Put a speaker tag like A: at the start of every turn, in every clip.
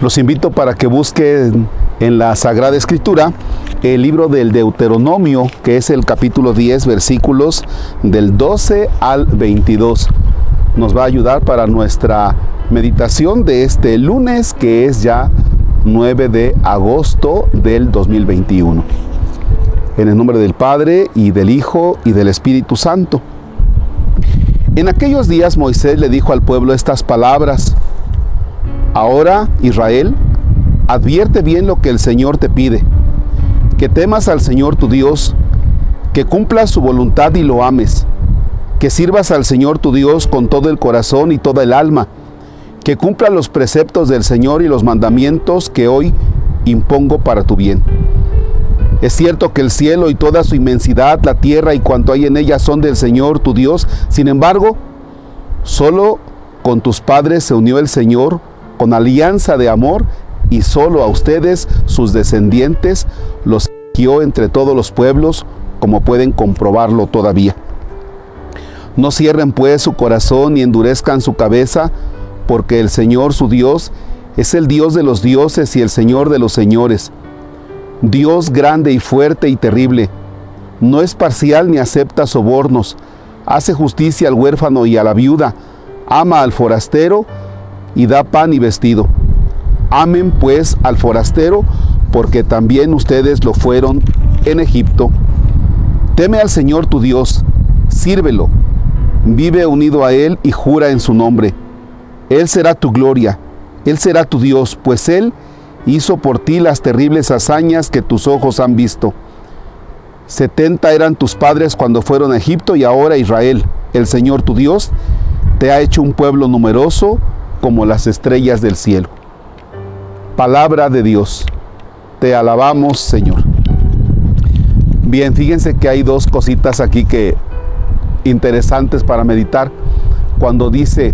A: Los invito para que busquen en la Sagrada Escritura el libro del Deuteronomio, que es el capítulo 10, versículos del 12 al 22. Nos va a ayudar para nuestra meditación de este lunes, que es ya 9 de agosto del 2021. En el nombre del Padre y del Hijo y del Espíritu Santo. En aquellos días Moisés le dijo al pueblo estas palabras. Ahora, Israel, advierte bien lo que el Señor te pide, que temas al Señor tu Dios, que cumplas su voluntad y lo ames, que sirvas al Señor tu Dios con todo el corazón y toda el alma, que cumpla los preceptos del Señor y los mandamientos que hoy impongo para tu bien. Es cierto que el cielo y toda su inmensidad, la tierra y cuanto hay en ella son del Señor tu Dios, sin embargo, solo con tus padres se unió el Señor con alianza de amor y solo a ustedes, sus descendientes, los eligió entre todos los pueblos, como pueden comprobarlo todavía. No cierren pues su corazón ni endurezcan su cabeza, porque el Señor su Dios es el Dios de los dioses y el Señor de los señores. Dios grande y fuerte y terrible. No es parcial ni acepta sobornos. Hace justicia al huérfano y a la viuda. Ama al forastero y da pan y vestido. Amen pues al forastero, porque también ustedes lo fueron en Egipto. Teme al Señor tu Dios, sírvelo, vive unido a Él y jura en su nombre. Él será tu gloria, Él será tu Dios, pues Él hizo por ti las terribles hazañas que tus ojos han visto. Setenta eran tus padres cuando fueron a Egipto y ahora Israel, el Señor tu Dios, te ha hecho un pueblo numeroso como las estrellas del cielo. Palabra de Dios. Te alabamos, Señor. Bien, fíjense que hay dos cositas aquí que interesantes para meditar. Cuando dice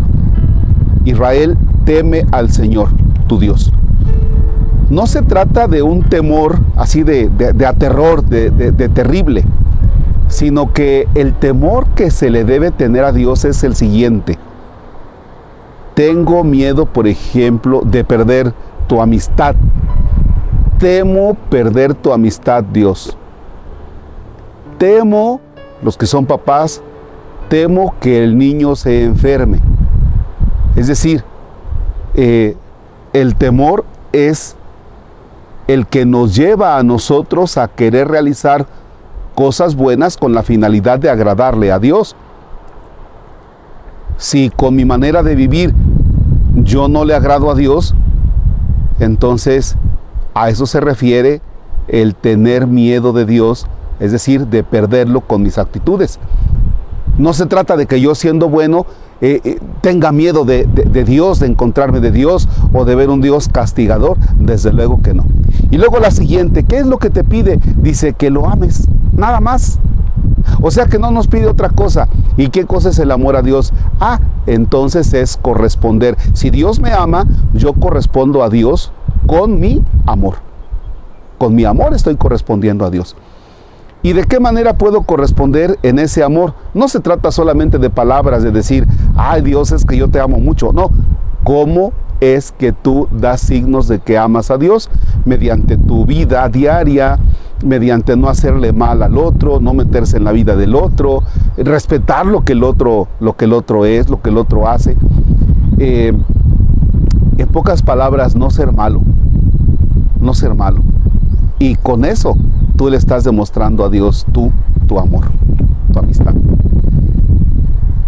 A: Israel teme al Señor, tu Dios. No se trata de un temor así de, aterror, de terrible, sino que el temor que se le debe tener a Dios es el siguiente tengo miedo, por ejemplo, de perder tu amistad. Temo perder tu amistad, Dios. Temo, los que son papás, temo que el niño se enferme. Es decir, eh, el temor es el que nos lleva a nosotros a querer realizar cosas buenas con la finalidad de agradarle a Dios. Si con mi manera de vivir yo no le agrado a Dios, entonces a eso se refiere el tener miedo de Dios, es decir, de perderlo con mis actitudes. No se trata de que yo siendo bueno eh, eh, tenga miedo de, de, Dios, de encontrarme de Dios o de ver un Dios castigador. Desde luego que no. Y luego la siguiente, ¿qué es lo que te pide? Dice que lo ames, nada más. O sea que no nos pide otra cosa. ¿Y qué cosa es el amor a Dios? Ah, entonces es corresponder. Si Dios me ama, yo correspondo a Dios con mi amor. Con mi amor estoy correspondiendo a Dios. ¿Y de qué manera puedo corresponder en ese amor? No se trata solamente de palabras, de decir, ay Dios es que yo te amo mucho. No, ¿cómo es que tú das signos de que amas a Dios? Mediante tu vida diaria, mediante no hacerle mal al otro, no meterse en la vida del otro, respetar lo que el otro, lo que el otro es, lo que el otro hace. Eh, en pocas palabras, no ser malo, no ser malo. Y con eso tú le estás demostrando a Dios tú, tu amor, tu amistad.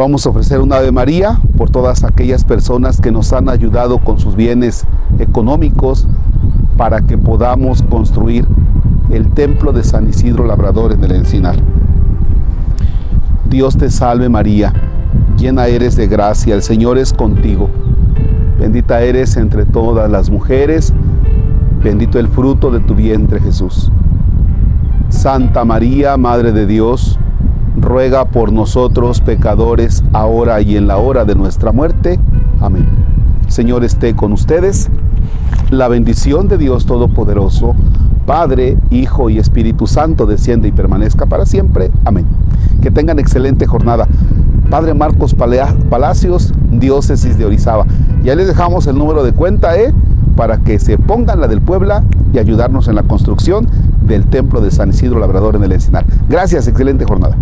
A: Vamos a ofrecer una Ave María por todas aquellas personas que nos han ayudado con sus bienes económicos para que podamos construir el templo de San Isidro Labrador en el Encinar. Dios te salve María, llena eres de gracia, el Señor es contigo. Bendita eres entre todas las mujeres, bendito el fruto de tu vientre Jesús. Santa María, Madre de Dios, ruega por nosotros pecadores, ahora y en la hora de nuestra muerte. Amén. Señor esté con ustedes. La bendición de Dios Todopoderoso, Padre, Hijo y Espíritu Santo, desciende y permanezca para siempre. Amén. Que tengan excelente jornada. Padre Marcos Palacios, diócesis de Orizaba. Ya les dejamos el número de cuenta, ¿eh? Para que se pongan la del Puebla y ayudarnos en la construcción del templo de San Isidro Labrador en el Encinar. Gracias, excelente jornada.